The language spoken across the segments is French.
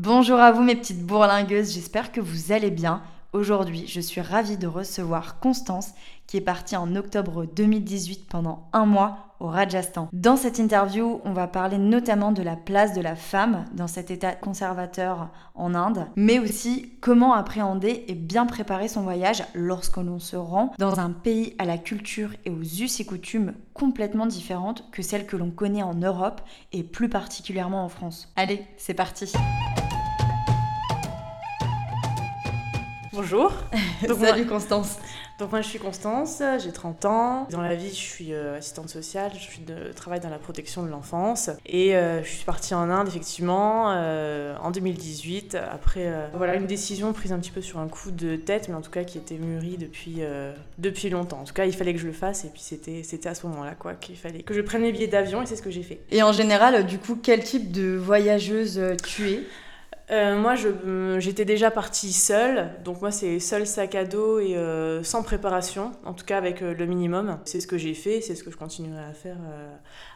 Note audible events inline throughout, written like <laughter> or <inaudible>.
Bonjour à vous mes petites bourlingueuses, j'espère que vous allez bien. Aujourd'hui, je suis ravie de recevoir Constance qui est partie en octobre 2018 pendant un mois au Rajasthan. Dans cette interview, on va parler notamment de la place de la femme dans cet état conservateur en Inde, mais aussi comment appréhender et bien préparer son voyage lorsque l'on se rend dans un pays à la culture et aux us et coutumes complètement différentes que celles que l'on connaît en Europe et plus particulièrement en France. Allez, c'est parti Bonjour. <laughs> Salut Constance. Donc moi je suis Constance, j'ai 30 ans. Dans la vie je suis euh, assistante sociale, je suis de, travaille dans la protection de l'enfance. Et euh, je suis partie en Inde effectivement euh, en 2018 après voilà une décision prise un petit peu sur un coup de tête mais en tout cas qui était mûrie depuis, depuis longtemps. En tout cas il fallait que je le fasse et puis c'était, c'était à ce moment-là quoi qu'il fallait que je prenne mes billets d'avion et c'est ce que j'ai fait. Et en général du coup quel type de voyageuse tu es? Euh, moi, j'étais déjà partie seule, donc moi c'est seul sac à dos et euh, sans préparation, en tout cas avec euh, le minimum. C'est ce que j'ai fait, c'est ce que je continuerai à faire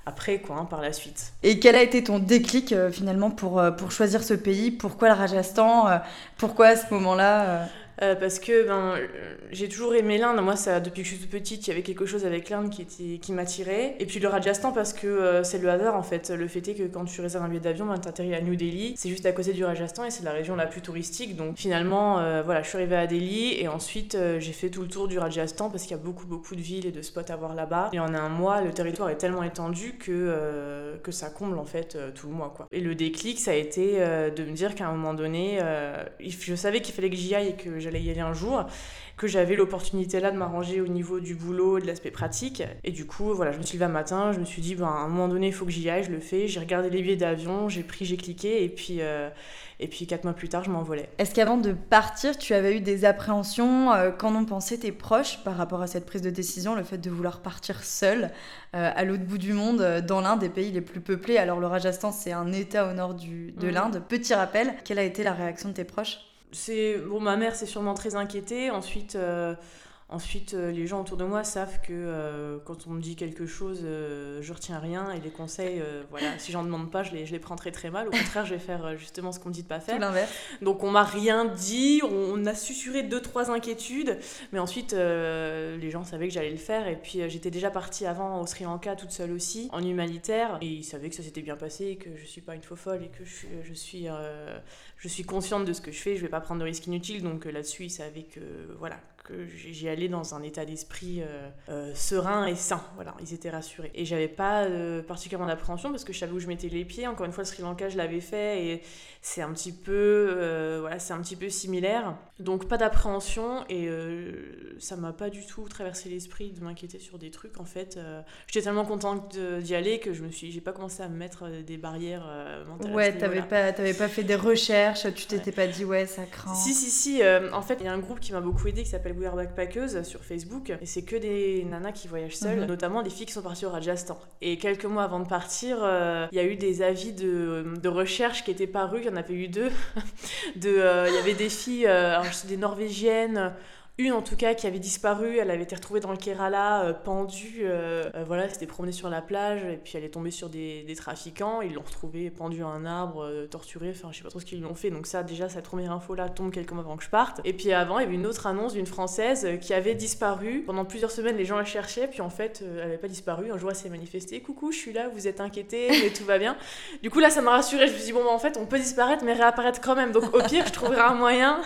après, quoi, hein, par la suite. Et quel a été ton déclic finalement pour, pour choisir ce pays? Pourquoi le Rajasthan? Pourquoi à ce moment-là euh, parce que ben, j'ai toujours aimé l'Inde. Moi, ça, depuis que je suis toute petite, il y avait quelque chose avec l'Inde qui, qui m'attirait. Et puis le Rajasthan, parce que euh, c'est le hasard en fait. Le fait est que quand tu réserves un billet d'avion, ben, tu atterris à New Delhi. C'est juste à côté du Rajasthan et c'est la région la plus touristique. Donc finalement, euh, voilà, je suis arrivée à Delhi et ensuite j'ai fait tout le tour du Rajasthan parce qu'il y a beaucoup, beaucoup de villes et de spots à voir là-bas. Et en un mois, le territoire est tellement étendu que, que ça comble en fait tout le mois. Quoi. Et le déclic, ça a été de me dire qu'à un moment donné, je savais qu'il fallait que j'y aille et que j'allais y aller un jour, que j'avais l'opportunité là de m'arranger au niveau du boulot et de l'aspect pratique. Et du coup, voilà, je me suis levée un matin, je me suis dit, ben, à un moment donné, il faut que j'y aille, je le fais. J'ai regardé les billets d'avion, j'ai pris, j'ai cliqué, et puis, euh, et puis quatre mois plus tard, je m'envolais. Est-ce qu'avant de partir, tu avais eu des appréhensions euh, Qu'en ont pensé tes proches par rapport à cette prise de décision, le fait de vouloir partir seul euh, à l'autre bout du monde, dans l'un des pays les plus peuplés? Alors le Rajasthan, c'est un état au nord du, de mmh. l'Inde. Petit rappel, quelle a été la réaction de tes proches? C'est bon ma mère s'est sûrement très inquiétée. Ensuite euh, Ensuite, euh, les gens autour de moi savent que euh, quand on me dit quelque chose, euh, je retiens rien et les conseils, voilà, si j'en demande pas, je les, je les prends très très mal. Au contraire, je vais faire justement ce qu'on me dit de pas faire. l'inverse. Donc on m'a rien dit, on, a susurré deux trois inquiétudes, mais ensuite les gens savaient que j'allais le faire. Et puis j'étais déjà partie avant au Sri Lanka toute seule aussi en humanitaire. Et ils savaient que ça s'était bien passé et que je suis pas une faux folle et que je, je suis je suis consciente de ce que je fais, je vais pas prendre de risques inutiles. Donc là-dessus ils savaient que voilà que j'y allais dans un état d'esprit euh, euh, serein et sain. Voilà, ils étaient rassurés. Et j'avais pas euh, particulièrement d'appréhension parce que je savais où je mettais les pieds. Encore une fois, le Sri Lanka, je l'avais fait et c'est un petit peu, voilà, c'est un petit peu similaire. Donc pas d'appréhension et ça m'a pas du tout traversé l'esprit de m'inquiéter sur des trucs. En fait, j'étais tellement contente d'y aller que je me suis, j'ai pas commencé à me mettre des barrières mentales. Ouais, t'avais pas, t'avais pas fait des recherches, tu t'étais pas dit ouais ça craint. Si si si. en fait, il y a un groupe qui m'a beaucoup aidé qui s'appelle We Are Backpackers sur Facebook. Et c'est que des nanas qui voyagent seules, mhm. notamment des filles qui sont parties au Rajasthan. Et quelques mois avant de partir, euh, il y a eu des avis de, de, recherche qui étaient parus. Il y en avait eu deux. <laughs> de, euh, il y avait des filles, euh, alors, des Norvégiennes une en tout cas qui avait disparu, elle avait été retrouvée dans le Kerala, euh, pendue, euh, euh, voilà, c'était promenée sur la plage et puis elle est tombée sur des, trafiquants, ils l'ont retrouvée pendue à un arbre, torturée, enfin je sais pas trop ce qu'ils lui ont fait, donc ça déjà cette première info là tombe quelques mois avant que je parte. Et puis avant il y avait une autre annonce d'une française qui avait disparu, pendant plusieurs semaines les gens la cherchaient, puis en fait elle avait pas disparu, un jour elle s'est manifestée, coucou je suis là, vous êtes inquiétés, mais tout va bien. Du coup là ça m'a rassurée, je me suis dit bon bah en fait on peut disparaître mais réapparaître quand même, donc au pire je trouverai un moyen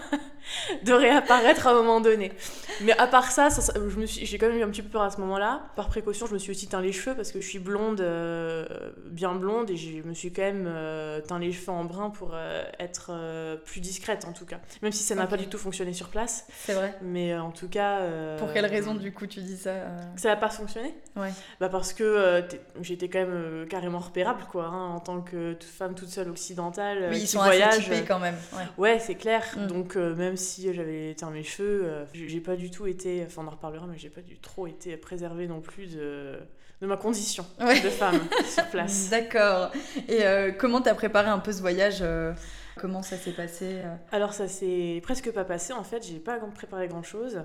de réapparaître à un moment donné. Mais à part ça, je me suis, j'ai quand même eu un petit peu peur à ce moment-là. Par précaution, je me suis aussi teint les cheveux parce que je suis blonde, euh, bien blonde, et je me suis quand même euh, teint les cheveux en brun pour euh, être plus discrète en tout cas. Même si ça n'a pas du tout fonctionné sur place. C'est vrai. Mais en tout cas. pour quelle raison du coup tu dis ça Ça n'a pas fonctionné? Ouais. Bah parce que j'étais quand même carrément repérable quoi, hein, en tant que femme toute seule occidentale. Oui, ils sont voyage. quand même. Ouais, c'est clair. Mm. Donc même si j'avais teint mes cheveux, j'ai pas du tout été, enfin on en reparlera, mais j'ai pas du trop été préservée non plus de, de ma condition de femme <laughs> sur place. D'accord. Et euh, comment t'as préparé un peu ce voyage euh, Comment ça s'est passé euh? Alors ça s'est presque pas passé en fait, j'ai pas préparé grand chose.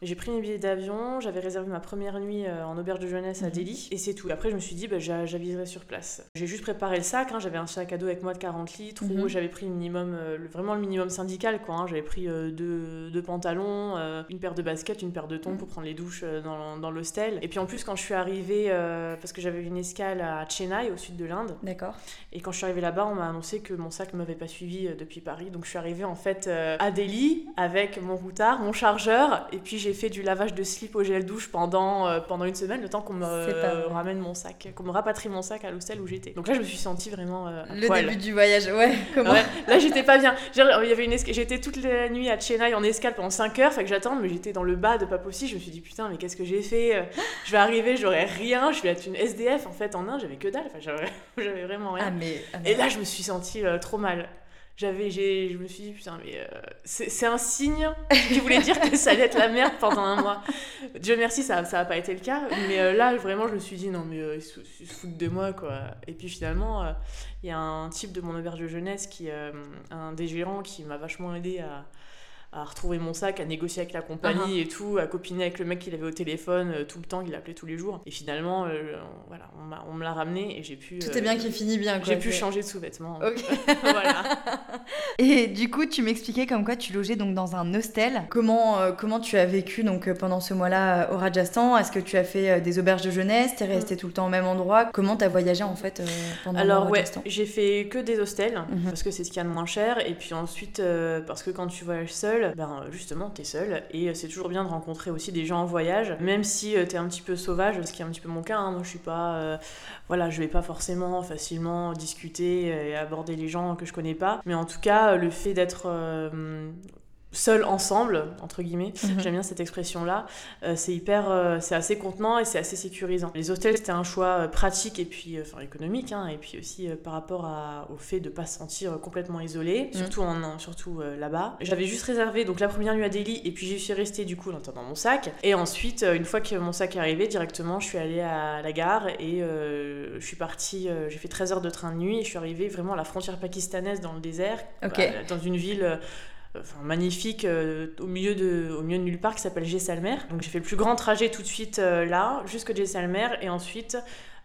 J'ai pris mes billets d'avion, j'avais réservé ma première nuit euh, en auberge de jeunesse à Mhm. Delhi, et c'est tout. Après, je me suis dit, bah, j'a- j'aviserai sur place. J'ai juste préparé le sac, hein, j'avais un sac à dos avec moi de 40 litres, Mhm. où j'avais pris le minimum, euh, vraiment le minimum syndical, quoi. hein. J'avais pris euh, deux, deux pantalons, une paire de baskets, une paire de tongs Mhm. pour prendre les douches dans, dans l'hostel. Et puis en plus, quand je suis arrivée, euh, parce que j'avais une escale à Chennai, au sud de l'Inde, D'accord. et quand je suis arrivée là-bas, on m'a annoncé que mon sac ne m'avait pas suivi depuis Paris. Donc je suis arrivée en fait à Delhi avec mon routard, mon chargeur, et puis j'ai fait du lavage de slip au gel douche pendant, euh, pendant une semaine, le temps qu'on me euh, ramène mon sac, qu'on me rapatrie mon sac à l'hostel où j'étais. Donc là, je me suis sentie vraiment euh, à Le poil. début du voyage, ouais. <laughs> Comment Ouais, là j'étais pas bien. J'étais toute la nuit à Chennai en escale pendant 5 heures, fait que j'attends, mais j'étais dans le bas de pas possible. Je me suis dit putain, mais qu'est-ce que j'ai fait Euh, <laughs> Je vais arriver, j'aurai rien, je vais être une SDF en fait en Inde, j'avais que dalle, enfin j'avais <laughs> vraiment rien. Ah mais, ah, mais- Et là, je me suis sentie euh, trop mal. J'avais, j'ai, je me suis dit, putain, mais euh, c'est un signe qui voulait dire que ça allait être la merde pendant un mois. Dieu merci, ça n'a pas été le cas. Mais euh, là, vraiment, je me suis dit, non, mais euh, ils, se, foutent de moi, quoi. Et puis finalement, il y a un type de mon auberge de jeunesse, qui, un des gérants, qui m'a vachement aidé à, à retrouver mon sac, à négocier avec la compagnie et tout, à copiner avec le mec qu'il avait au téléphone euh, tout le temps, qu'il appelait tous les jours. Et finalement, euh, on- voilà, on, me l'a ramené et j'ai pu. Tout euh, est bien qui finit bien, quoi. J'ai pu changer de sous-vêtements. Ok. <laughs> voilà. <laughs> Et du coup, tu m'expliquais comme quoi tu logeais donc dans un hostel. Comment, euh, comment tu as vécu donc euh, pendant ce mois-là euh, au Rajasthan? Est-ce que tu as fait euh, des auberges de jeunesse? T'es resté tout le temps au même endroit? Comment t'as voyagé en fait euh, pendant le mois Alors ouais, Rajasthan? j'ai fait que des hostels Mhm. parce que c'est ce qu'il y a de moins cher et puis ensuite euh, parce que quand tu voyages seul, ben justement t'es seul et euh, c'est toujours bien de rencontrer aussi des gens en voyage, même si euh, t'es un petit peu sauvage, ce qui est un petit peu mon cas. hein. Moi je suis pas, euh, voilà, je vais pas forcément facilement discuter et aborder les gens que je connais pas, mais en tout cas le fait d'être seul ensemble entre guillemets Mhm. j'aime bien cette expression là c'est hyper euh, c'est assez contenant et c'est assez sécurisant les hôtels c'était un choix euh, pratique et puis euh, enfin économique hein, et puis aussi euh, par rapport à- au fait de pas se sentir euh, complètement isolé Mhm. surtout en surtout euh, là-bas j'avais juste réservé donc la première nuit à Delhi et puis j'y suis restée du coup en attendant mon sac et ensuite euh, une fois que mon sac est arrivé directement je suis allée à la gare et euh, je suis partie euh, j'ai fait 13 heures de train de nuit et je suis arrivée vraiment à la frontière pakistanaise dans le désert bah, dans une ville euh, magnifique euh, au, milieu de, au milieu de nulle part qui s'appelle Jaisalmer. Donc j'ai fait le plus grand trajet tout de suite euh, là, jusqu'à Jaisalmer, et ensuite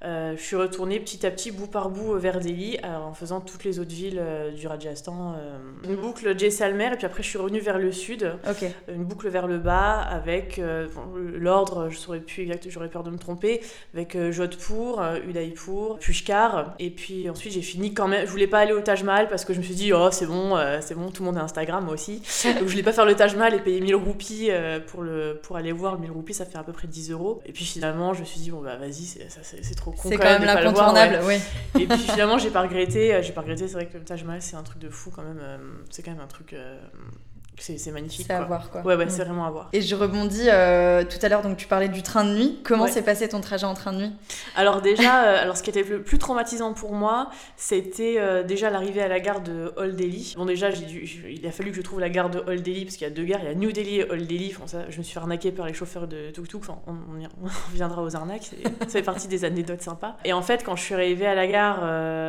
je suis retournée petit à petit, bout par bout, euh, vers Delhi, euh, en faisant toutes les autres villes euh, du Rajasthan. euh, une boucle Jaisalmer, et puis après je suis revenue vers le sud, une boucle vers le bas, avec euh, l'ordre, je saurais plus exact, j'aurais peur de me tromper, avec euh, Jodhpur, euh, Udaipur, Pushkar, et puis ensuite j'ai fini quand même, je voulais pas aller au Taj Mahal parce que je me suis dit, oh c'est bon, euh, c'est bon, tout le monde a Instagram, moi aussi. <laughs> Donc je voulais pas faire le Taj Mahal et payer 1000 roupies euh, pour, le, pour aller voir. 1000 roupies, ça fait à peu près 10 euros. Et puis finalement, je me suis dit, bon bah vas-y, c'est trop C'est quand quand même ouais. l'incontournable, <laughs> oui. Et puis finalement, j'ai pas regretté. euh, J'ai pas regretté. C'est vrai que le Taj Mahal, c'est un truc de fou quand même. euh, C'est quand même un truc. C'est magnifique. C'est à quoi. voir quoi. Ouais, ouais, c'est vraiment à voir. Et je rebondis euh, tout à l'heure, donc tu parlais du train de nuit. Comment Ouais. s'est passé ton trajet en train de nuit? Alors déjà, <laughs> euh, alors ce qui était le plus traumatisant pour moi, c'était euh, déjà l'arrivée à la gare de Old Delhi. Bon déjà, dû, il a fallu que je trouve la gare de Old Delhi parce qu'il y a deux gares, il y a New Delhi et Old Delhi. Enfin, ça, je me suis fait arnaquer par les chauffeurs de tuk-tuk. Enfin, on, on y- <laughs> on reviendra aux arnaques. Ça fait partie des anecdotes sympas. Et en fait, quand je suis arrivée à la gare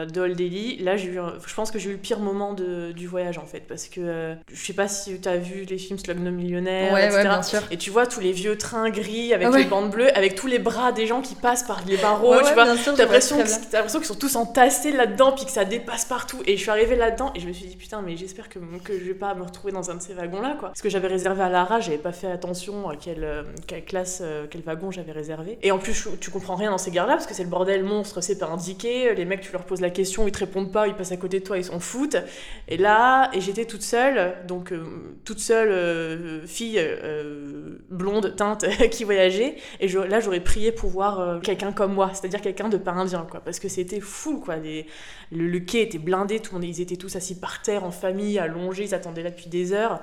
de Old Delhi, là, eu, je pense que j'ai eu le pire moment de- du voyage en fait, parce que je sais pas si tu as vu les films Slumdog Millionnaire, Ouais, etc. ouais, bien sûr. Et tu vois tous les vieux trains gris avec Ah ouais. les bandes bleues, avec tous les bras des gens qui passent par les barreaux, tu vois. T'as l'impression qu'ils sont tous entassés là-dedans, puis que ça dépasse partout. Et je suis arrivée là-dedans et je me suis dit putain, mais j'espère que, que je vais pas me retrouver dans un de ces wagons-là, quoi. Parce que j'avais réservé à Lara, j'avais pas fait attention à quelle, euh, quelle classe, euh, quel wagon j'avais réservé. Et en plus, tu comprends rien dans ces gares-là parce que c'est le bordel monstre, c'est pas indiqué. Les mecs, tu leur poses la question, ils te répondent pas, ils passent à côté de toi, ils s'en foutent. Et là, et j'étais toute seule, donc euh, toute seule euh, fille euh, blonde, teinte, <laughs> qui voyageait. Et je- là, j'aurais prié pour voir euh, quelqu'un comme moi, c'est-à-dire quelqu'un de pas indien, quoi. Parce que c'était fou, quoi. Les- le, le quai était blindé, tout le monde, ils étaient tous assis par terre, en famille, allongés, ils attendaient là depuis des heures.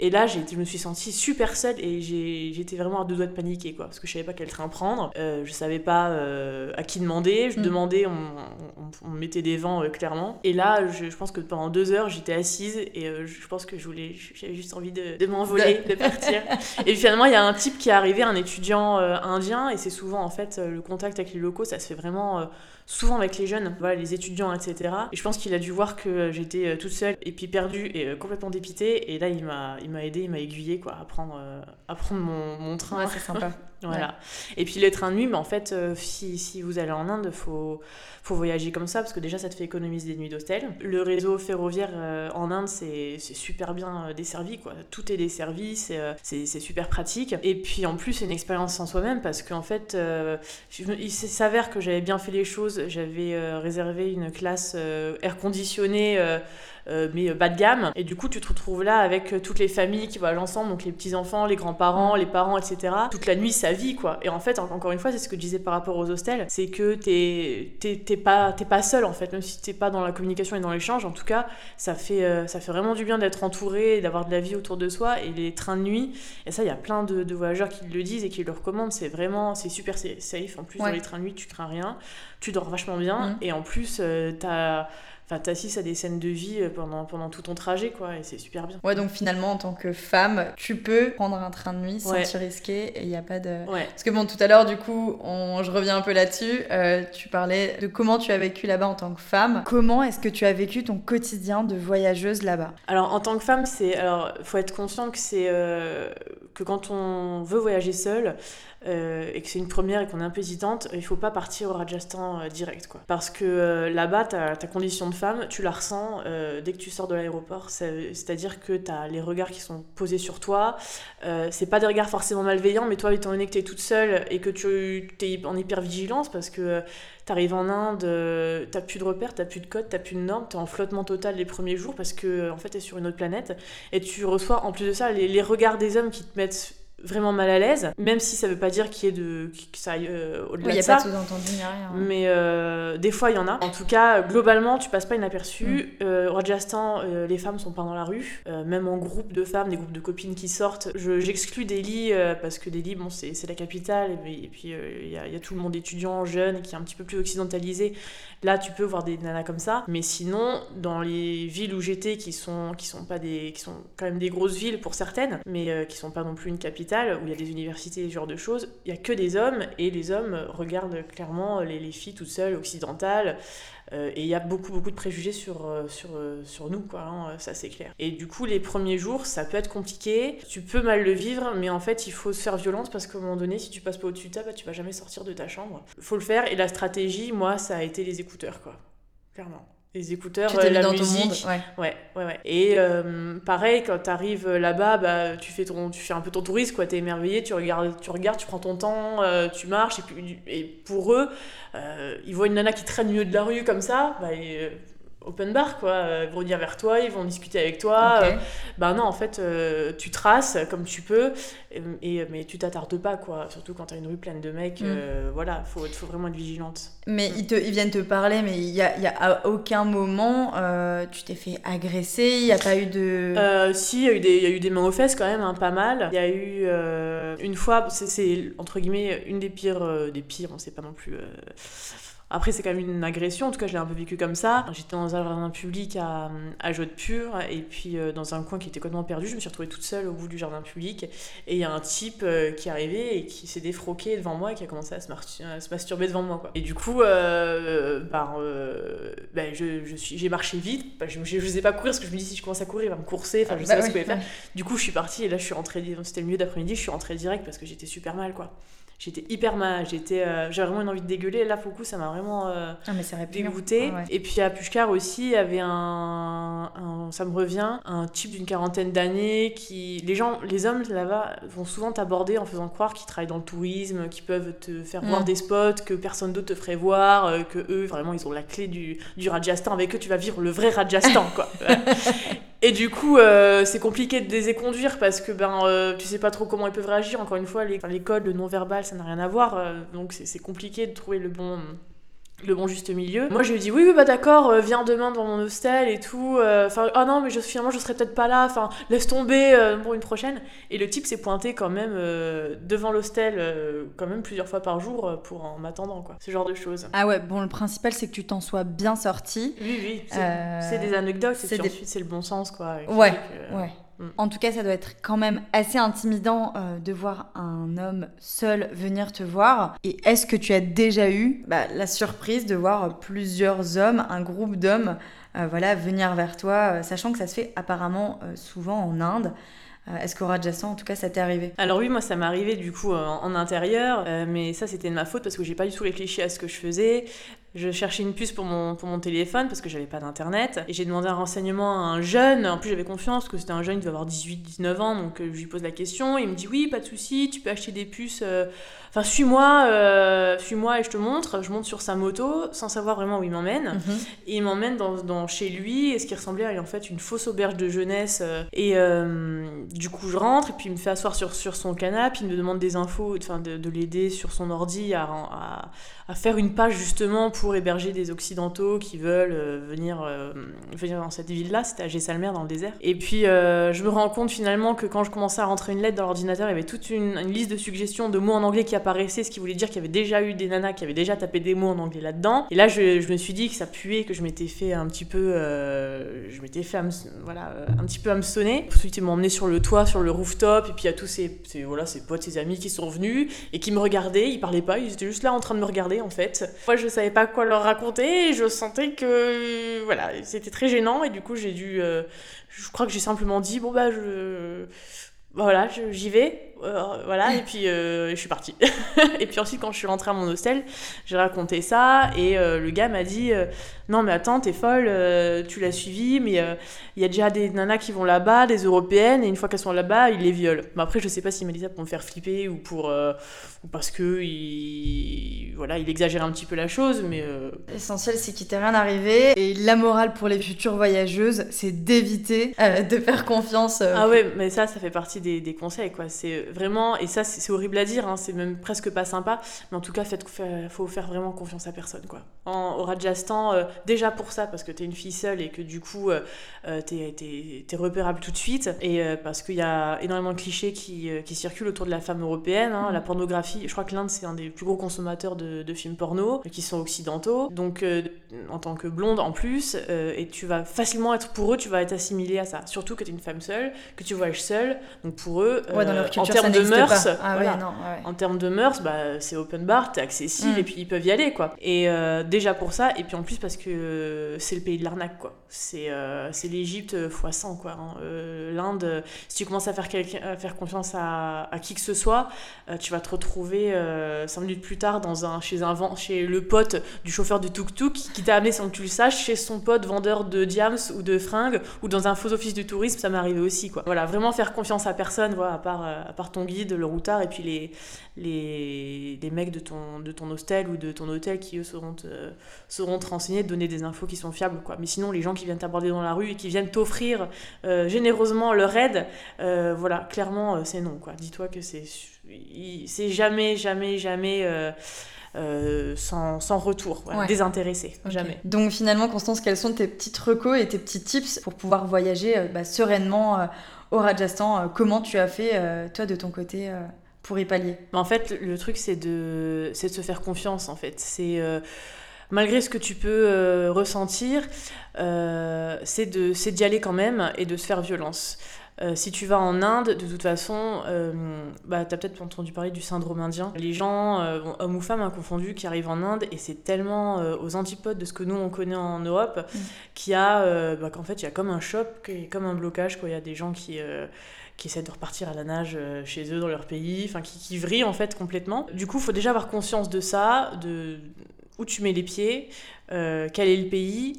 Et là, je me suis sentie super seule et j'étais vraiment à deux doigts de paniquer, quoi. Parce que je savais pas quel train prendre, je savais pas à qui demander, je Mm. demandais, on, on- on me mettait des vents, clairement. Et là, je, je pense que pendant deux heures, j'étais assise et je pense que je voulais, je, j'avais juste envie de, de m'envoler, de... partir. <laughs> et finalement, il y a un type qui est arrivé, un étudiant indien, et c'est souvent en fait le contact avec les locaux, ça se fait vraiment souvent avec les jeunes, voilà, les étudiants, etc. Et je pense qu'il a dû voir que j'étais euh, toute seule et puis perdue et euh, complètement dépitée. Et là, il m'a, il m'a aidé, il m'a aiguillé quoi, à prendre, euh, à prendre mon, mon train. Ouais, c'est sympa. <laughs> voilà. Et puis les trains de nuit, mais en fait, si, si, vous allez en Inde, faut, faut voyager comme ça parce que déjà, ça te fait économiser des nuits d'hôtel. Le réseau ferroviaire en Inde, c'est, c'est super bien desservi, quoi. Tout est desservi, c'est, c'est, c'est super pratique. Et puis en plus, c'est une expérience en soi-même parce qu'en fait, il s'avère que j'avais bien fait les choses j'avais euh, réservé une classe euh, air conditionné euh, mais bas de gamme. Et du coup, tu te retrouves là avec toutes les familles qui voyagent ensemble, donc les petits-enfants, les grands-parents, les parents, etc. Toute la nuit, ça vit, quoi. Et en fait, encore une fois, c'est ce que je disais par rapport aux hostels, c'est que t'es pas, pas seul, en fait, même si t'es pas dans la communication et dans l'échange. En tout cas, ça fait, ça fait vraiment du bien d'être entouré, d'avoir de la vie autour de soi. Et les trains de nuit, et ça, il y a plein de, voyageurs qui le disent et qui le recommandent, c'est vraiment, c'est super safe. En plus, dans les trains de nuit, tu crains rien tu dors vachement bien. Mm. Et en plus, euh, t'as enfin t'assistes à des scènes de vie euh, pendant, pendant tout ton trajet quoi et c'est super bien ouais donc finalement en tant que femme tu peux prendre un train de nuit sans te risquer et il n'y a pas de ouais. parce que bon tout à l'heure du coup on... je reviens un peu là-dessus euh, tu parlais de comment tu as vécu là-bas en tant que femme comment est-ce que tu as vécu ton quotidien de voyageuse là-bas? Alors en tant que femme c'est alors faut être conscient que c'est que quand on veut voyager seule euh, et que c'est une première et qu'on est un peu hésitante, il faut pas partir au Rajasthan euh, direct. Quoi. Parce que euh, là-bas, ta, condition de femme, tu la ressens dès que tu sors de l'aéroport. C'est-à-dire que tu as les regards qui sont posés sur toi. c'est pas des regards forcément malveillants, mais toi, étant donné que tu es toute seule et que tu es en hyper-vigilance, parce que tu arrives en Inde, t'as plus de repères, t'as plus de codes, t'as plus de normes, t'es en flottement total les premiers jours parce que en fait t'es sur une autre planète et tu reçois en plus de ça les regards des hommes qui te mettent vraiment mal à l'aise, même si ça veut pas dire qu'il y ait de que ça aille euh, au-delà de ça. Il n'y a pas de sous-entendu ni rien. Mais euh, des fois il y en a. En tout cas, globalement, tu passes pas inaperçu. Mm. Euh, au Rajasthan, les femmes sont pas dans la rue, même en groupe de femmes, des groupes de copines qui sortent. J'exclus Delhi parce que Delhi, bon, c'est la capitale et, puis il y, a tout le monde étudiant, jeune, qui est un petit peu plus occidentalisé. Là, tu peux voir des nanas comme ça. Mais sinon, dans les villes où j'étais, qui sont qui sont pas des, qui sont quand même des grosses villes pour certaines, mais qui sont pas non plus une capitale où il y a des universités, ce genre de choses, il n'y a que des hommes, et les hommes regardent clairement les, les filles toutes seules, occidentales, euh, et il y a beaucoup, beaucoup de préjugés sur, euh, sur, euh, sur nous, quoi, hein, ça c'est clair. Et du coup, les premiers jours, ça peut être compliqué, tu peux mal le vivre, mais en fait, il faut se faire violence parce qu'à un moment donné, si tu passes pas au-dessus de ça, bah, tu vas jamais sortir de ta chambre. faut le faire, et la stratégie, moi, ça a été les écouteurs, quoi, clairement les écouteurs, tu euh, la dans musique. Ton monde, ouais. ouais. ouais, ouais, Et euh, pareil, quand tu arrives là-bas, bah, tu, fais ton, tu fais un peu ton touriste, quoi. T'es émerveillé, tu regardes, tu regardes, tu prends ton temps, euh, tu marches. Et, puis, et pour eux, ils voient une nana qui traîne au milieu de la rue comme ça, bah, open bar quoi. Euh, ils vont venir vers toi ils vont discuter avec toi. Euh, bah non en fait euh, tu traces comme tu peux et, mais tu t'attardes pas quoi. Surtout quand t'as une rue pleine de mecs mm. voilà faut faut vraiment être vigilante. Mais ils te ils viennent te parler mais il y a, y a à aucun moment tu t'es fait agresser il y a pas eu de si il y a eu des il y a eu des mains aux fesses quand même hein, pas mal. Il y a eu une fois c'est entre guillemets une des pires des pires on sait pas non plus après, c'est quand même une agression, en tout cas, je l'ai un peu vécu comme ça. J'étais dans un jardin public à, à Pur, et puis euh, dans un coin qui était complètement perdu, je me suis retrouvée toute seule au bout du jardin public, et il y a un type euh, qui est arrivé et qui s'est défroqué devant moi et qui a commencé à se, se masturber devant moi. Quoi. Et du coup, euh, bah, bah, je, je suis, j'ai marché vite, bah, je ne faisais pas courir parce que je me dis si je commence à courir, il va me courser, enfin je sais pas ce que je pouvais faire. Du coup, je suis partie et là, je suis rentrée, c'était le milieu d'après-midi, je suis rentrée direct parce que j'étais super mal, quoi j'étais hyper mal, j'étais, j'avais vraiment une envie de dégueuler. Là, pour le coup, ça m'a vraiment euh, ah, dégoûté. Et puis à Pushkar aussi, il y avait un, ça me revient, un type d'une quarantaine d'années qui, les gens, les hommes là-bas vont souvent t'aborder en faisant croire qu'ils travaillent dans le tourisme, qu'ils peuvent te faire voir mm. des spots que personne d'autre te ferait voir, euh, que eux, vraiment, ils ont la clé du, du Rajasthan. Avec eux, tu vas vivre le vrai Rajasthan, quoi. <laughs> Et du coup, euh, c'est compliqué de les conduire parce que ben, euh, tu sais pas trop comment ils peuvent réagir. Encore une fois, les, les codes, le non-verbal, ça n'a rien à voir. Euh, donc c'est compliqué de trouver le bon, le bon juste milieu. Moi, je lui ai dit oui, oui, bah d'accord, euh, viens demain dans mon hostel et tout. Euh, enfin, ah non, mais je, finalement, je serai peut-être pas là. Enfin, laisse tomber euh, pour une prochaine. Et le type s'est pointé quand même devant l'hostel, quand même plusieurs fois par jour pour en m'attendant, quoi. Ce genre de choses. Ah ouais, bon, le principal, c'est que tu t'en sois bien sorti. Oui, oui. C'est des anecdotes, c'est des... c'est le bon sens, quoi. Ouais, ouais. Mm. En tout cas, ça doit être quand même assez intimidant euh, de voir un homme seul venir te voir. Et est-ce que tu as déjà eu bah, la surprise de voir plusieurs hommes, un groupe d'hommes, euh, voilà, venir vers toi, euh, sachant que ça se fait apparemment souvent en Inde est-ce qu'au Rajasthan, en tout cas, ça t'est arrivé? Alors oui, moi, ça m'est arrivé du coup en, intérieur, mais ça, c'était de ma faute parce que j'ai pas du tout réfléchi à ce que je faisais. Je cherchais une puce pour mon, pour mon téléphone parce que j'avais pas d'internet. Et j'ai demandé un renseignement à un jeune. En plus, j'avais confiance que c'était un jeune, il devait avoir 18-19 ans. Donc, euh, je lui pose la question. Il me dit Oui, pas de souci, tu peux acheter des puces. Euh, enfin, suis-moi, euh, suis-moi et je te montre. Je monte sur sa moto sans savoir vraiment où il m'emmène. Mhm. Et il m'emmène dans, dans, chez lui, et ce qui ressemblait à en fait une fausse auberge de jeunesse. et du coup, je rentre et puis il me fait asseoir sur, sur son canapé. Il me demande des infos, enfin, de, de l'aider sur son ordi à, à, à faire une page justement pour pour héberger des Occidentaux qui veulent euh, venir, euh, venir dans cette ville-là. C'était à Gessalmer, dans le désert. Et puis, euh, je me rends compte finalement que quand je commençais à rentrer une lettre dans l'ordinateur, il y avait toute une, liste de suggestions de mots en anglais qui apparaissaient, ce qui voulait dire qu'il y avait déjà eu des nanas qui avaient déjà tapé des mots en anglais là-dedans. Et là, je, me suis dit que ça puait, que je m'étais fait un petit peu. je m'étais fait voilà, un petit peu hameçonner. Ensuite, ils m'ont emmené sur le toit, sur le rooftop, et puis a tous ces, voilà, ces potes, ces amis qui sont venus et qui me regardaient. Ils parlaient pas, ils étaient juste là en train de me regarder en fait. Moi, je savais pas quoi leur raconter et je sentais que voilà, c'était très gênant et du coup j'ai dû euh, je crois que j'ai simplement dit bon bah je voilà, j'y vais, euh, voilà, et puis euh, je suis partie. <laughs> et puis ensuite, quand je suis rentrée à mon hostel, j'ai raconté ça, et le gars m'a dit Non, mais attends, t'es folle, tu l'as suivi, mais il y a déjà des nanas qui vont là-bas, des européennes, et une fois qu'elles sont là-bas, ils les violent. Mais après, je sais pas s'il m'a dit ça pour me faire flipper ou pour ou parce que il, voilà, il exagère un petit peu la chose, mais... Euh, L'essentiel, c'est qu'il t'est rien arrivé. Et la morale pour les futures voyageuses, c'est d'éviter euh, de faire confiance. Euh, ah ouais, mais ça, ça fait partie des, des conseils, quoi. C'est vraiment... Et ça, c'est horrible à dire, hein, c'est même presque pas sympa. Mais en tout cas, il faut faire vraiment confiance à personne, quoi. En, au Rajasthan, déjà pour ça, parce que t'es une fille seule et que du coup, t'es es, repérable tout de suite. Et parce qu'il y a énormément de clichés qui, qui circulent autour de la femme européenne, hein, la mm. pornographie je crois que l'Inde c'est un des plus gros consommateurs de, films porno qui sont occidentaux. Donc euh, en tant que blonde en plus, euh, et tu vas facilement être pour eux, tu vas être assimilé à ça. Surtout que tu es une femme seule, que tu voyages seule. Donc pour eux, euh, en termes de mœurs, en termes de mœurs, bah, c'est open bar, t'es accessible mm. et puis ils peuvent y aller quoi. Et déjà pour ça, et puis en plus parce que c'est le pays de l'arnaque quoi. C'est c'est l'Égypte x 100 quoi. Hein. L'Inde, si tu commences à faire, à faire confiance à, à qui que ce soit, tu vas te retrouver euh, cinq minutes plus tard dans un, chez, un, chez le pote du chauffeur de tuk-tuk qui t'a amené sans que tu le saches chez son pote vendeur de diams ou de fringues ou dans un faux office de tourisme, ça m'est arrivé aussi. Quoi. Voilà, vraiment faire confiance à personne, voilà, à, part, euh, à part ton guide, le routard et puis les, les, les mecs de ton, de ton hostel ou de ton hôtel qui eux sauront te, sauront te renseigner, te donner des infos qui sont fiables. Quoi. Mais sinon, les gens qui viennent t'aborder dans la rue et qui viennent t'offrir euh, généreusement leur aide, voilà, clairement, c'est non. Quoi. Dis-toi que c'est c'est jamais, jamais, jamais euh, euh, sans, sans, retour, désintéressé, jamais. Donc finalement, Constance, quels sont tes petites recos et tes petits tips pour pouvoir voyager euh, bah, sereinement au Rajasthan Comment tu as fait, toi, de ton côté pour y pallier? En fait, le truc, c'est de, de se faire confiance, en fait. C'est malgré ce que tu peux ressentir, c'est d'y aller quand même et de se faire violence. Euh, si tu vas en Inde, de toute façon, euh, bah, tu as peut-être entendu parler du syndrome indien. Les gens, euh, hommes ou femmes hein, confondus, qui arrivent en Inde, et c'est tellement aux antipodes de ce que nous on connaît en Europe, mm. qu'il y a, bah, qu'en fait, il y a comme un choc, comme un blocage. Il y a des gens qui qui essaient de repartir à la nage chez eux dans leur pays, enfin qui, qui vrillent en fait complètement. Du coup, il faut déjà avoir conscience de ça, de où tu mets les pieds, quel est le pays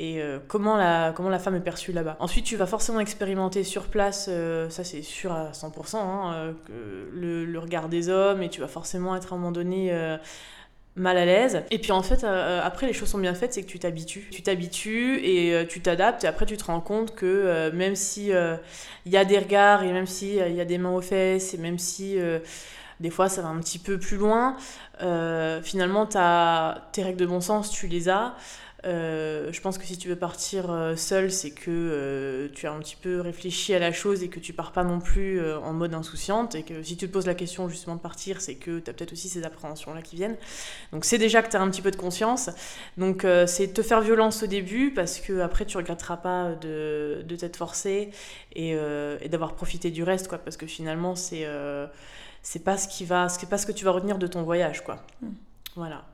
et euh, comment, la, comment la femme est perçue là-bas. Ensuite, tu vas forcément expérimenter sur place, euh, ça c'est sûr à 100%, hein, euh, le, regard des hommes, et tu vas forcément être à un moment donné mal à l'aise. Et puis en fait, après, les choses sont bien faites, c'est que tu t'habitues. Tu t'habitues et tu t'adaptes, et après tu te rends compte que même si il y a des regards, et même si il y a des mains aux fesses, et même si des fois ça va un petit peu plus loin, finalement, tes règles de bon sens, tu les as. Euh, je pense que si tu veux partir euh, seul, c'est que euh, tu as un petit peu réfléchi à la chose et que tu pars pas non plus en mode insouciante. Et que si tu te poses la question justement de partir, c'est que tu as peut-être aussi ces appréhensions-là qui viennent. Donc c'est déjà que tu as un petit peu de conscience. Donc c'est te faire violence au début parce que après tu regretteras pas de, de t'être forcé et, et d'avoir profité du reste, quoi. Parce que finalement, c'est c'est pas ce qui va, pas ce que tu vas retenir de ton voyage, quoi. Hmm. Voilà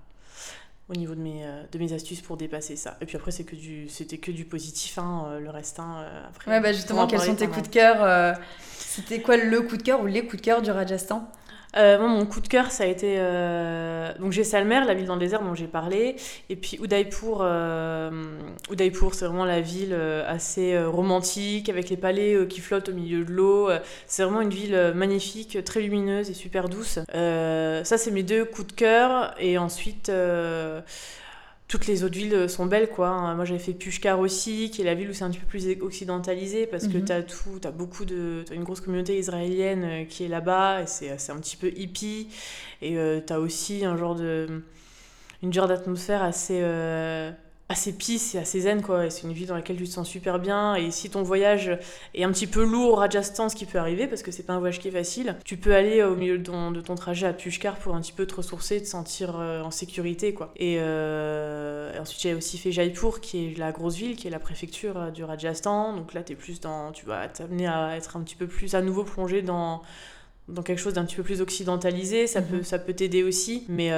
au niveau de mes, euh, de mes astuces pour dépasser ça. Et puis après, c'est que du, c'était que du positif, hein, euh, le reste. Hein, euh, après, ouais, bah justement, quels sont tes coups de cœur C'était quoi le coup de cœur ou les coups de cœur du Rajasthan? Euh, moi, mon coup de cœur, ça a été. Euh, donc, j'ai Salmer, la ville dans le désert dont j'ai parlé. Et puis, Udaipur. Euh, Udaipur, c'est vraiment la ville assez romantique, avec les palais qui flottent au milieu de l'eau. C'est vraiment une ville magnifique, très lumineuse et super douce. ça, c'est mes deux coups de cœur. Et ensuite toutes les autres villes sont belles quoi. Hein. Moi j'avais fait Pushkar aussi, qui est la ville où c'est un petit peu plus occidentalisé parce que mhm. t'as tout, t'as beaucoup de, as une grosse communauté israélienne euh, qui est là-bas et c'est, un petit peu hippie et euh, t'as aussi un genre de, une genre d'atmosphère assez euh, assez peace et assez zen quoi. c'est une ville dans laquelle tu te sens super bien. Et si ton voyage est un petit peu lourd au Rajasthan, ce qui peut arriver parce que c'est pas un voyage qui est facile, tu peux aller au milieu de ton, de ton trajet à Pushkar pour un petit peu te ressourcer, te sentir euh, en sécurité quoi. Et, euh, ensuite j'ai aussi fait Jaipur qui est la grosse ville, qui est la préfecture euh, du Rajasthan. Donc là t'es plus dans, tu vas t'amener à être un petit peu plus à nouveau plongé dans dans quelque chose d'un petit peu plus occidentalisé, ça mhm. peut ça peut t'aider aussi, mais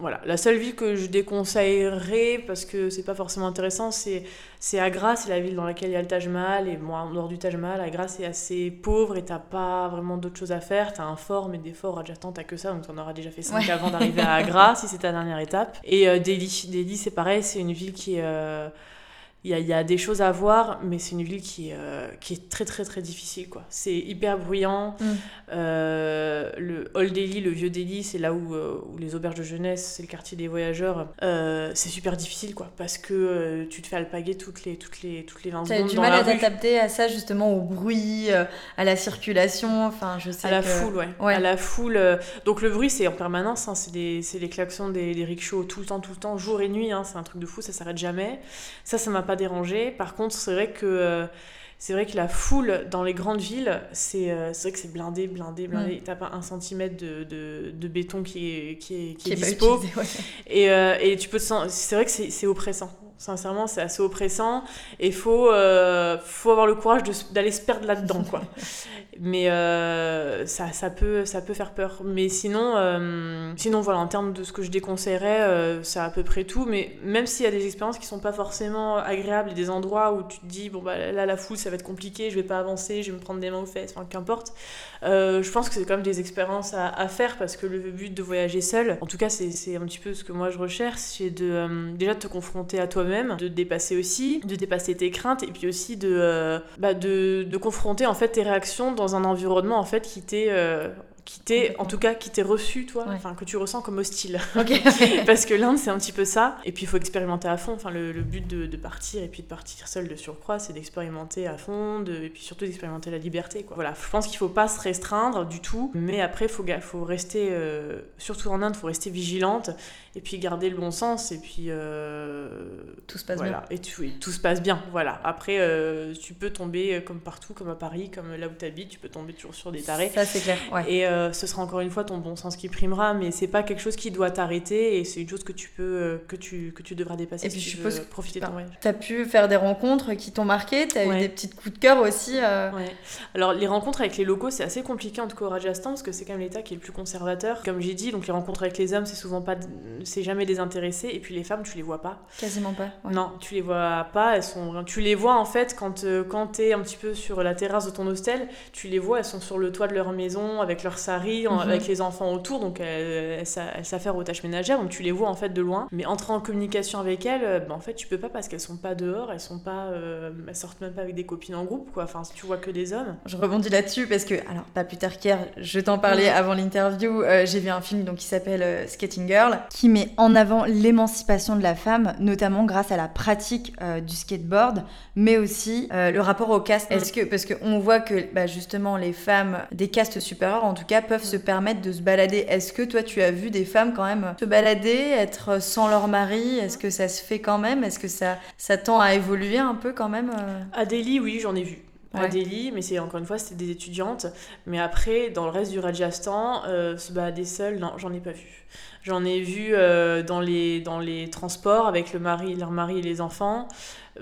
voilà, la seule ville que je déconseillerais, parce que c'est pas forcément intéressant, c'est, c'est Agra, c'est la ville dans laquelle il y a le Taj Mahal, et moi, en dehors du Taj Mahal, Agra c'est assez pauvre et t'as pas vraiment d'autres choses à faire. T'as un fort, mais des forts, Rajasthan, t'as que ça, donc t'en auras déjà fait 5 avant d'arriver à Agra, <laughs> si c'est ta dernière étape. Et euh, Delhi, Delhi c'est pareil, c'est une ville qui est. Euh, il y, a, des choses à voir, mais c'est une ville qui, euh, qui est très très très difficile. quoi. C'est hyper bruyant. Mm. Euh, le Old Delhi, le vieux Delhi, c'est là où, euh, où, les auberges de jeunesse, c'est le quartier des voyageurs. c'est super difficile quoi, parce que tu te fais alpaguer toutes les, toutes les, toutes les 20 secondes. Tu as du mal à t'adapter à ça justement, au bruit, à la circulation. Enfin, je sais à la foule, ouais. À la foule. donc le bruit, c'est en permanence. Hein, c'est les klaxons des, des rickshaws tout le temps, tout le temps, jour et nuit. Hein, c'est un truc de fou, ça s'arrête jamais. Ça, ça m'a dérangé. Par contre, c'est vrai que euh, c'est vrai que la foule dans les grandes villes, c'est euh, vrai que c'est blindé, blindé, blindé. T'as pas un centimètre de, de, de, béton qui est, qui est, qui, est, dispo. et, euh, et, tu peux C'est vrai que c'est oppressant. Sincèrement, c'est assez oppressant. Et il faut, faut avoir le courage d'aller se perdre là-dedans, quoi. <laughs> Mais euh, ça, ça, peut, ça peut faire peur. Mais sinon, euh, sinon, voilà, en termes de ce que je déconseillerais, euh, c'est à peu près tout. Mais même s'il y a des expériences qui sont pas forcément agréables et des endroits où tu te dis, bon, bah là, la foule, ça va être compliqué, je vais pas avancer, je vais me prendre des mains aux fesses, enfin, qu'importe. Je pense que c'est quand même des expériences à, à, faire parce que le but de voyager seul, en tout cas, c'est un petit peu ce que moi je recherche, c'est de, déjà de te confronter à toi-même, de te dépasser aussi, de dépasser tes craintes et puis aussi de, bah, de, de confronter en fait tes réactions dans un environnement en fait qui t'est euh, qui t'est, en tout cas, qui t'est reçu, toi, enfin, que tu ressens comme hostile. <laughs> Parce que l'Inde, c'est un petit peu ça. Et puis, il faut expérimenter à fond. Enfin, le, but de, partir, et puis de partir seul de surcroît, c'est d'expérimenter à fond, de, et puis surtout d'expérimenter la liberté, quoi. Voilà, je pense qu'il faut pas se restreindre du tout, mais après, il faut, faut rester, euh, surtout en Inde, il faut rester vigilante, et puis garder le bon sens, et puis... Euh, tout se passe voilà. bien. Et tout se passe bien, voilà. Après, euh, tu peux tomber comme partout, comme à Paris, comme là où tu habites, tu peux tomber toujours sur des tarés. Ça, c'est clair, ouais. Et euh, ce sera encore une fois ton bon sens qui primera, mais c'est pas quelque chose qui doit t'arrêter et c'est une chose que tu peux, euh, que tu, que tu devras dépasser. Et puis je suppose profiter de ton voyage. T'as pu faire des rencontres qui t'ont marqué, t'as eu des petites coups de cœur aussi. Euh. Ouais. Alors les rencontres avec les locaux c'est assez compliqué en tout cas au Rajasthan parce que c'est quand même l'État qui est le plus conservateur. Comme j'ai dit, donc les rencontres avec les hommes c'est souvent pas, c'est jamais désintéressé et puis les femmes tu les vois pas. Quasiment pas. Non, tu les vois pas. Elles sont, tu les vois en fait quand quand t'es un petit peu sur la terrasse de ton hostel, tu les vois, elles sont sur le toit de leur maison avec leur sari Mhm. avec les enfants autour, donc elles, elles, s'affairent aux tâches ménagères, donc tu les vois en fait de loin. Mais entrer en communication avec elles, euh, bah, en fait tu peux pas parce qu'elles sont pas dehors, elles sont pas, euh, elles sortent même pas avec des copines en groupe, quoi. Enfin, tu vois que des hommes. Je rebondis là-dessus parce que, alors pas plus tard qu'hier, je t'en parlais avant l'interview, euh, j'ai vu un film donc qui s'appelle Skating Girl, qui met en avant l'émancipation de la femme, notamment grâce à la pratique du skateboard, mais aussi le rapport au caste. Est-ce que parce qu'on voit que bah, justement les femmes des castes supérieures, en tout cas, peuvent se permettre de se balader. Est-ce que toi, tu as vu des femmes quand même se balader, être sans leur mari? Est-ce que ça se fait quand même? Est-ce que ça, ça tend à évoluer un peu quand même euh? À Delhi, oui, j'en ai vu à Delhi, mais c'est encore une fois, c'était des étudiantes. Mais après, dans le reste du Rajasthan, euh, se balader seule, non, j'en ai pas vu. J'en ai vu euh, dans, les, dans les transports avec le mari, leur mari et les enfants.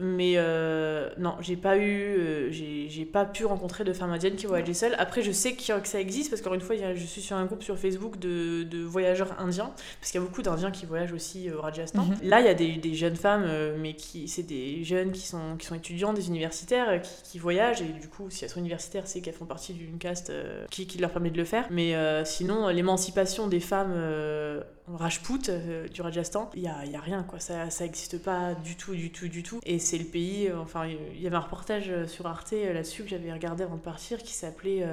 Mais euh, non, j'ai pas eu, euh, j'ai pas pu rencontrer de femmes indiennes qui voyageaient seules. Après, je sais que ça existe parce qu'encore une fois, je suis sur un groupe sur Facebook de, de voyageurs indiens, parce qu'il y a beaucoup d'Indiens qui voyagent aussi au Rajasthan. Mhm. Là, il y a des, des jeunes femmes, euh, mais qui c'est des jeunes qui sont, qui sont étudiants, des universitaires, qui, qui voyagent, et du coup, si elles sont universitaires, c'est qu'elles font partie d'une caste qui, qui, leur permet de le faire. Mais sinon, l'émancipation des femmes Rajput du Rajasthan, il n'y a, y a, rien, quoi. Ça n'existe pas du tout, du tout, du tout. Et c'est le pays. Euh, enfin, il y avait un reportage euh, sur Arte euh, là-dessus que j'avais regardé avant de partir qui s'appelait.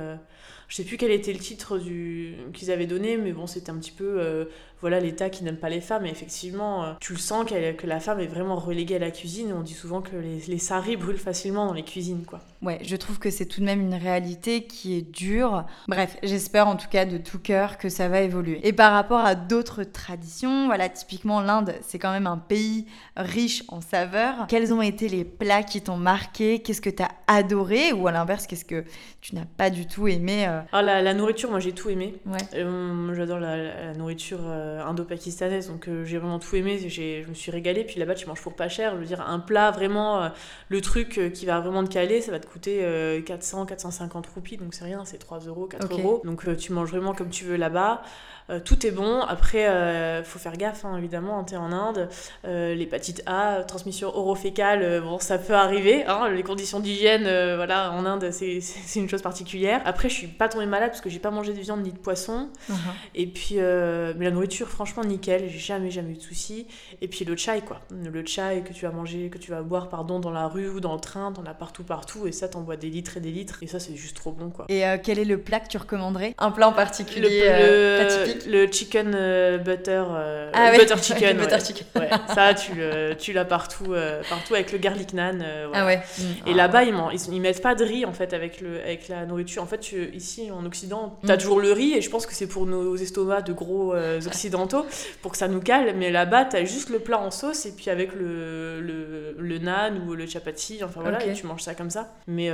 je sais plus quel était le titre du qu'ils avaient donné, mais bon, c'était un petit peu voilà l'État qui n'aime pas les femmes. Et effectivement, tu le sens que la femme est vraiment reléguée à la cuisine. On dit souvent que les, les saris <laughs> brûlent facilement dans les cuisines, quoi. Ouais, je trouve que c'est tout de même une réalité qui est dure. Bref, j'espère en tout cas de tout cœur que ça va évoluer. Et par rapport à d'autres traditions, voilà, typiquement l'Inde, c'est quand même un pays riche en saveurs. Quels ont été les plats qui t'ont marqué? Qu'est-ce que t'as adoré? Ou à l'inverse, qu'est-ce que tu n'as pas du tout aimé euh? Ah, la, nourriture, moi j'ai tout aimé. Ouais. Euh, j'adore la, nourriture euh, indo-pakistanaise, donc j'ai vraiment tout aimé. Je me suis régalée. Puis là-bas, tu manges pour pas cher. Je veux dire, un plat vraiment, le truc qui va vraiment te caler, ça va te coûter 400, 450 roupies, donc c'est rien, c'est 3 euros, 4 euros. Donc tu manges vraiment comme tu veux là-bas. Euh, tout est bon. Après, il euh, faut faire gaffe, hein, évidemment, tu es en Inde. Euh, l'hépatite A, transmission orofécale, bon, ça peut arriver. Hein, les conditions d'hygiène, voilà, en Inde, <laughs> c'est une chose particulière. Après, je suis pas tombée malade parce que j'ai pas mangé de viande ni de poisson. Uh-huh. Et puis, mais la nourriture, franchement, nickel. J'ai jamais, jamais eu de soucis. Et puis le chai, quoi. Le chai que tu vas manger, que tu vas boire, pardon, dans la rue ou dans le train, t'en as partout, partout. Et ça, t'en bois des litres et des litres. Et ça, c'est juste trop bon, quoi. Et quel est le plat que tu recommanderais? Un plat en particulier le, le chicken euh, butter, euh, ah butter <laughs> chicken. butter chicken. ça, tu, l'as partout, euh, partout avec le garlic naan. Ah ouais. Et là-bas, ils, ils, mettent pas de riz en fait avec, le, avec la nourriture. En fait, tu, ici en Occident, tu as mm. toujours le riz et je pense que c'est pour nos estomacs de gros occidentaux pour que ça nous cale. Mais là-bas, tu as juste le plat en sauce et puis avec le, le, le naan ou le chapati, enfin voilà, et tu manges ça comme ça. Mais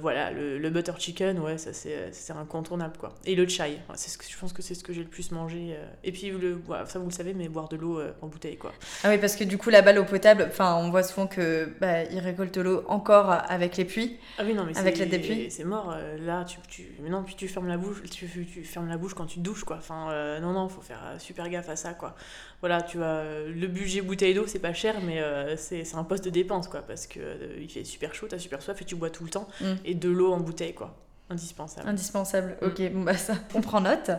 voilà, le, butter chicken, ouais, ça c'est incontournable quoi. Et le chai, c'est ce que je pense que c'est ce que j'ai le plus mangé euh, et puis, le, ça vous le savez, mais boire de l'eau euh, en bouteille, quoi. Ah oui, parce que du coup, là-bas, l'eau potable, enfin, on voit souvent que bah, ils récoltent l'eau encore avec les puits. Ah oui, non, mais avec la pluies. C'est mort. Euh, là, tu, tu, mais non, puis tu fermes la bouche, tu, tu fermes la bouche quand tu te douches, quoi. Enfin, non, non, faut faire super gaffe à ça, quoi. Voilà, tu vois, le budget bouteille d'eau, c'est pas cher, mais c'est un poste de dépense, quoi, parce que il fait super chaud, t'as super soif et tu bois tout le temps, mm. et de l'eau en bouteille, quoi. Indispensable. Indispensable, mm. ok, bon bah ça, on prend note.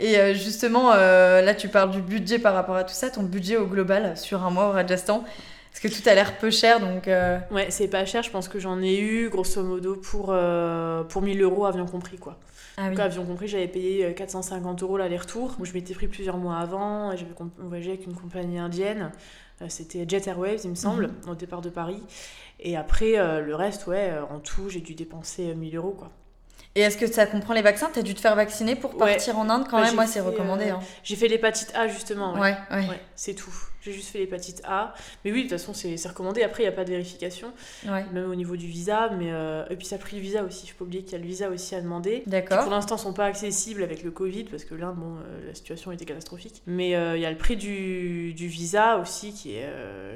Et euh, justement, euh, là tu parles du budget par rapport à tout ça, ton budget au global sur un mois au Rajasthan, parce que tout a l'air peu cher donc. Euh, ouais, c'est pas cher, je pense que j'en ai eu grosso modo pour, pour 1000 euros, avion compris quoi. Ah, donc, avion compris, j'avais payé 450 euros l'aller-retour. Je m'étais pris plusieurs mois avant, j'avais voyagé avec une compagnie indienne. C'était Jet Airways, il me semble, mhm. au départ de Paris. Et après, le reste, ouais, en tout, j'ai dû dépenser 1000 euros quoi. Et est-ce que ça comprend les vaccins? T'as dû te faire vacciner pour partir en Inde quand bah, même? Moi, c'est recommandé. Euh, hein. J'ai fait l'hépatite A justement. Ouais, ouais. c'est tout. J'ai juste fait l'hépatite A. Mais oui, de toute façon, c'est recommandé. Après, il n'y a pas de vérification, même au niveau du visa. Mais, euh, Et puis, ça a pris le visa aussi. Il faut pas oublier qu'il y a le visa aussi à demander. D'accord. Qui pour l'instant sont pas accessibles avec le Covid, parce que l'Inde, bon, euh, la situation était catastrophique. Mais il y a le prix du, du visa aussi qui est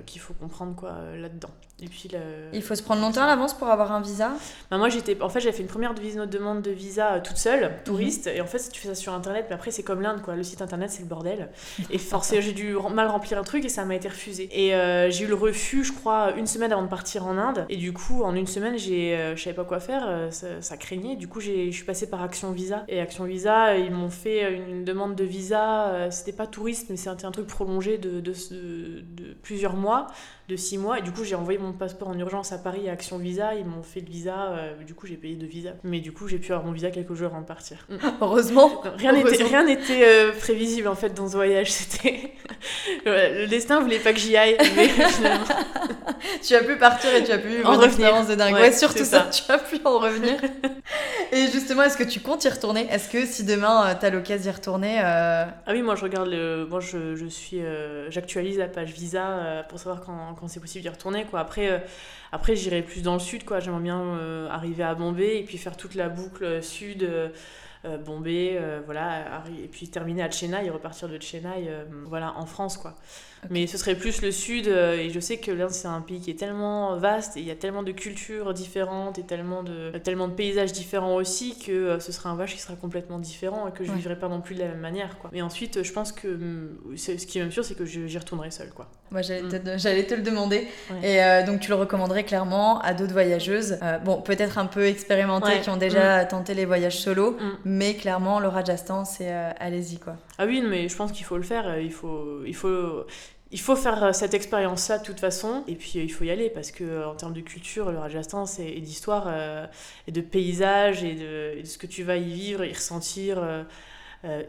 qu'il faut comprendre quoi là-dedans. Et puis Il faut se prendre longtemps à l'avance pour avoir un visa bah, Moi, j'étais... En fait, j'ai fait une première demande de visa euh, toute seule, mhm. touriste. Et en fait, tu fais ça sur Internet, mais après, c'est comme l'Inde, quoi. Le site Internet, c'est le bordel. Et forcément, j'ai dû mal remplir un truc et ça m'a été refusé. Et euh, j'ai eu le refus, je crois, une semaine avant de partir en Inde. Et du coup, en une semaine, j'ai, euh, je savais pas quoi faire. Ça, craignait. Du coup, je suis passée par Action Visa. Et Action Visa, ils m'ont fait une demande de visa. C'était pas touriste, mais c'était un truc prolongé de, de, de plusieurs mois de six mois. Et du coup, j'ai envoyé mon passeport en urgence à Paris à Action Visa. Ils m'ont fait le visa. Euh, du coup, j'ai payé deux visas. Mais du coup, j'ai pu avoir mon visa quelques jours avant de partir. Mm. Heureusement. rien n'était rien n'était euh, prévisible en fait dans ce voyage. <laughs> C'était le destin voulait pas que j'y aille, mais <laughs> finalement. <laughs> tu as pu partir et tu as pu en revenir. de dingue. Ouais, surtout ça. tu as pu en revenir. et justement, est-ce que tu comptes y retourner? Est-ce que si demain tu as l'occasion d'y retourner Ah oui, moi je regarde le. Moi je, je suis. J'actualise la page visa pour savoir quand, quand c'est possible d'y retourner. Quoi. Après. Après, j'irai plus dans le sud, quoi. J'aimerais bien arriver à Bombay et puis faire toute la boucle sud, euh, Bombay, euh, voilà, et puis terminer à Chennai et repartir de Chennai, euh, voilà, en France, quoi. Mais ce serait plus le sud, et je sais que l'Inde c'est un pays qui est tellement vaste, et il y a tellement de cultures différentes, et tellement de, tellement de paysages différents aussi, que ce serait un voyage qui sera complètement différent, et que je ne vivrai pas non plus de la même manière, quoi. Mais ensuite, je pense que ce qui est même sûr, c'est que j'y retournerai seule, quoi. Moi, j'allais, te, j'allais te le demander. Et donc, tu le recommanderais clairement à d'autres voyageuses, bon, peut-être un peu expérimentées, qui ont déjà mm. tenté les voyages solo, mm. Mais clairement, le Rajasthan, c'est euh, allez-y quoi. Ah oui, mais je pense qu'il faut le faire. Euh, il faut, il faut, il faut faire euh, cette expérience-là de toute façon. Et puis il faut y aller parce que en termes de culture, le Rajasthan, c'est et d'histoire et de paysage et de, ce que tu vas y vivre, y ressentir.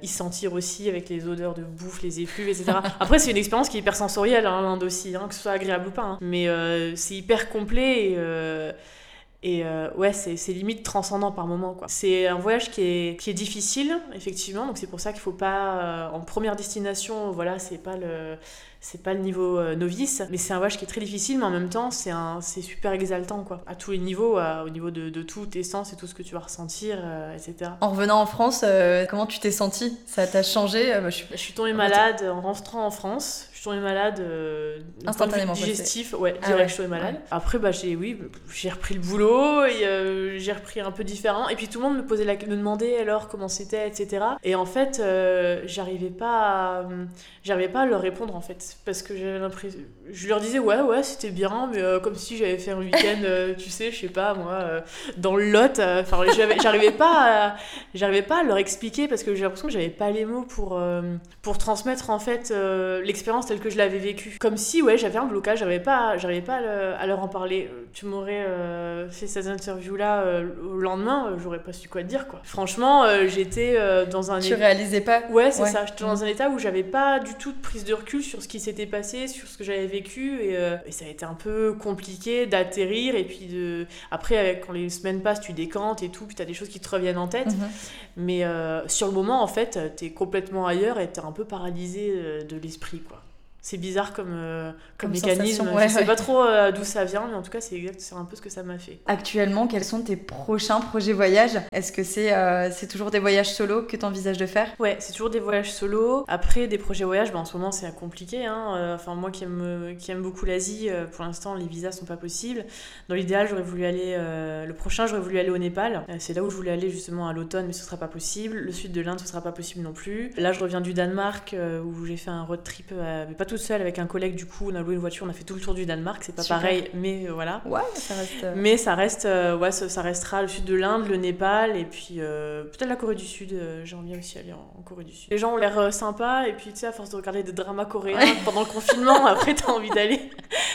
y sentir aussi avec les odeurs de bouffe, les effluves, etc. <laughs> Après, c'est une expérience qui est hyper sensorielle, hein, l'Inde aussi, hein, que ce soit agréable ou pas. Hein. Mais c'est hyper complet et, et euh, ouais, c'est limite transcendant par moment. quoi. C'est un voyage qui est, qui est difficile, effectivement. Donc c'est pour ça qu'il faut pas, euh, en première destination, voilà, c'est pas le c'est pas le niveau euh, novice, mais c'est un voyage qui est très difficile, mais en même temps, c'est un, c'est super exaltant, quoi. À tous les niveaux, au niveau de, de tout, tes sens et tout ce que tu vas ressentir, etc. En revenant en France, comment tu t'es sentie? Ça t'a changé? Bah, je, suis... je, suis... tombée malade en rentrant en France suis tombée malade euh, instantanément digestif ouais ah direct je suis tombée malade après bah j'ai oui j'ai repris le boulot et euh, j'ai repris un peu différent. Et puis tout le monde me posait la me demandait alors comment c'était etc et en fait euh, j'arrivais pas à, j'arrivais pas à leur répondre en fait. Parce que j'avais l'impression je leur disais ouais ouais c'était bien mais comme si j'avais fait un week-end <laughs> tu sais je sais pas moi dans le Lot. Enfin j'arrivais pas j'arrivais pas à leur expliquer parce que j'ai l'impression que j'avais pas les mots pour pour transmettre en fait l'expérience que je l'avais vécu. Comme si, ouais, j'avais un blocage, j'arrivais pas, j'arrivais pas à, leur en parler. Tu m'aurais euh, fait cette interview-là euh, au lendemain, euh, j'aurais pas su quoi te dire, quoi. Franchement, j'étais dans un... Tu réalisais pas Ouais, c'est ça. J'étais dans un état où j'avais pas du tout de prise de recul sur ce qui s'était passé, sur ce que j'avais vécu, et, ça a été un peu compliqué d'atterrir, et puis de... Après, quand les semaines passent, tu décantes et tout, puis t'as des choses qui te reviennent en tête. Mhm. Mais sur le moment, en fait, t'es complètement ailleurs et t'es un peu paralysé de l'esprit, quoi c'est bizarre comme, euh, comme, mécanisme. je sais pas trop euh, d'où ça vient, mais en tout cas, c'est un peu ce que ça m'a fait. Actuellement, quels sont tes prochains projets voyages? Est-ce que c'est euh, c'est toujours des voyages solo que tu envisages de faire? Ouais, c'est toujours des voyages solo. Après, des projets voyages, ben, en ce moment, c'est compliqué. Hein. Enfin, moi qui aime, qui aime beaucoup l'Asie, pour l'instant, les visas sont pas possibles. Dans l'idéal, j'aurais voulu aller. le prochain, j'aurais voulu aller au Népal. c'est là où je voulais aller justement à l'automne, mais ce sera pas possible. Le sud de l'Inde, ce sera pas possible non plus. Là, je reviens du Danemark, où j'ai fait un road trip, mais pas tout seul avec un collègue du coup on a loué une voiture on a fait tout le tour du Danemark c'est pas pareil mais euh, voilà. Ouais ça reste euh, mais ça reste euh, ouais ça, restera le sud de l'Inde le Népal et puis peut-être la Corée du Sud j'ai envie aussi aller en, Corée du Sud. Les gens ont l'air sympas et puis tu sais à force de regarder des dramas coréens pendant le confinement <laughs> après t'as envie d'aller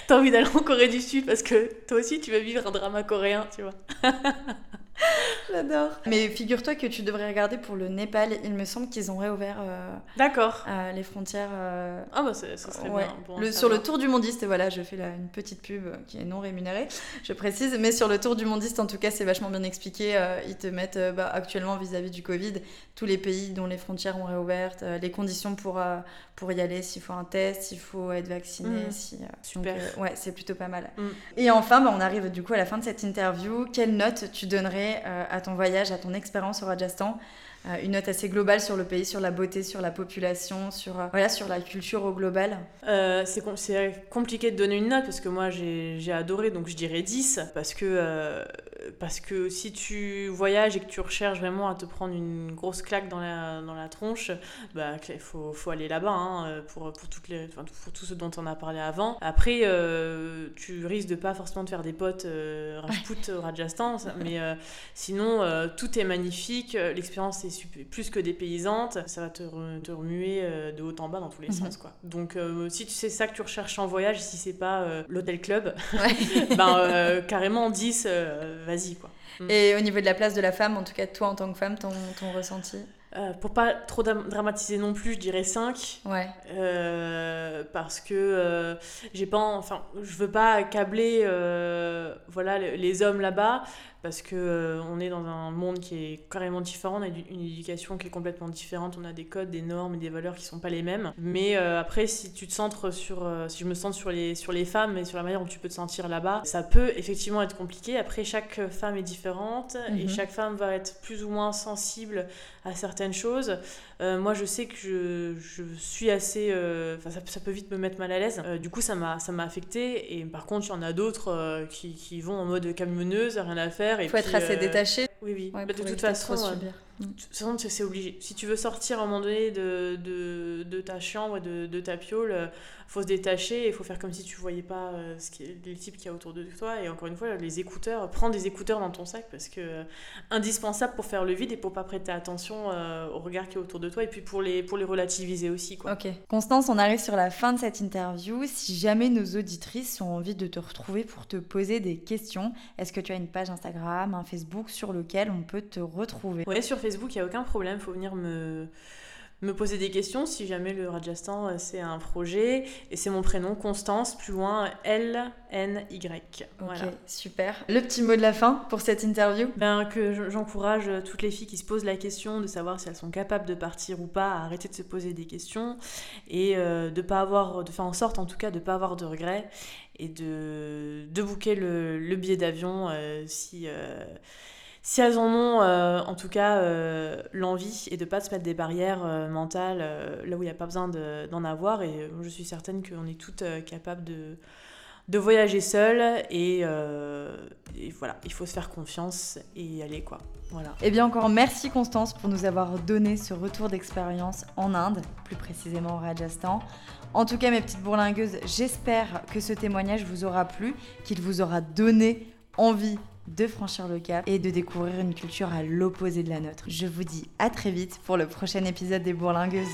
t'as envie d'aller en Corée du Sud parce que toi aussi tu vas vivre un drama coréen tu vois <laughs> <laughs> J'adore. Mais figure-toi que tu devrais regarder pour le Népal. Il me semble qu'ils ont réouvert euh, D'accord. Euh, les frontières. Euh, ah bah ça serait bien. Le, sur le tour du mondiste, voilà, je fais là une petite pub qui est non rémunérée, je précise. Mais sur le tour du mondiste, en tout cas, c'est vachement bien expliqué. ils te mettent bah, actuellement vis-à-vis du Covid tous les pays dont les frontières ont réouvert, les conditions pour, pour y aller, s'il faut un test, s'il faut être vacciné. Mmh. Si, Super. ouais, c'est plutôt pas mal. Mmh. Et enfin, bah, on arrive du coup à la fin de cette interview. Quelle note tu donnerais à à ton voyage, à ton expérience au Rajasthan. Euh, une note assez globale sur le pays, sur la beauté, sur la population, sur, euh, voilà, sur la culture au global euh, C'est compliqué de donner une note parce que moi j'ai adoré, donc je dirais 10 parce que parce que si tu voyages et que tu recherches vraiment à te prendre une grosse claque dans la, dans la tronche, bah, il faut, faut aller là-bas hein, pour, pour, toutes les, pour tout ce dont on a parlé avant. Après, euh, tu risques de pas forcément te faire des potes euh, Rajput Rajasthan, mais euh, sinon, euh, tout est magnifique, l'expérience est plus que dépaysante, ça va te, te remuer de haut en bas dans tous les mhm. sens. Quoi. Donc, si tu sais ça que tu recherches en voyage, si c'est pas l'hôtel club, <laughs> ben, <laughs> carrément 10, vas-y quoi. Mm. Et au niveau de la place de la femme, en tout cas toi en tant que femme, ton, ton ressenti? Euh, pour pas trop dramatiser non plus, je dirais 5. Ouais. Euh, parce que euh, j'ai pas. Enfin, je veux pas accabler voilà, les hommes là-bas parce que euh, on est dans un monde qui est carrément différent, on a une éducation qui est complètement différente, on a des codes, des normes et des valeurs qui sont pas les mêmes. Mais euh, après, si tu te centres sur, euh, si je me centre sur les, sur les femmes et sur la manière dont tu peux te sentir là-bas, ça peut effectivement être compliqué. Après, chaque femme est différente et mhm. chaque femme va être plus ou moins sensible à certaines choses. moi, je sais que je, je suis assez, enfin, ça, ça, peut vite me mettre mal à l'aise. du coup, ça m'a, affecté. Et par contre, il y en a d'autres qui, qui vont en mode camionneuse, rien à faire il faut être assez euh, détaché. Oui, oui. de toute façon, c'est obligé. Si tu veux sortir à un moment donné de, de, de ta chambre, de, de ta piole, euh, faut se détacher et il faut faire comme si tu voyais pas euh, ce qui les types qu'il y a autour de toi. Et encore une fois, les écouteurs, prends des écouteurs dans ton sac parce que euh, indispensable pour faire le vide et pour pas prêter attention au regard qui est autour de toi et puis pour les, pour les relativiser aussi. Quoi. Ok. Constance, on arrive sur la fin de cette interview. Si jamais nos auditrices ont envie de te retrouver pour te poser des questions, est-ce que tu as une page Instagram, un Facebook sur lequel on peut te retrouver? Ouais, sur Facebook Facebook, il n'y a aucun problème. Il faut venir me, me poser des questions si jamais le Rajasthan euh, c'est un projet. Et c'est mon prénom, Constance, plus loin L-N-Y. Ok, super. Le petit mot de la fin pour cette interview? Ben, Que j'encourage toutes les filles qui se posent la question de savoir si elles sont capables de partir ou pas à arrêter de se poser des questions et euh, de pas avoir, de faire en sorte en tout cas de ne pas avoir de regrets et de, de booker le, le billet d'avion euh, si si elles en ont euh, en tout cas euh, l'envie et de pas se mettre des barrières euh, mentales là où il n'y a pas besoin d'en avoir et je suis certaine qu'on est toutes capables de, voyager seules et, voilà il faut se faire confiance et aller quoi voilà. Et eh bien encore merci Constance pour nous avoir donné ce retour d'expérience en Inde, plus précisément au Rajasthan. En tout cas mes petites bourlingueuses, j'espère que ce témoignage vous aura plu, qu'il vous aura donné envie de franchir le cap et de découvrir une culture à l'opposé de la nôtre. Je vous dis à très vite pour le prochain épisode des Bourlingueuses.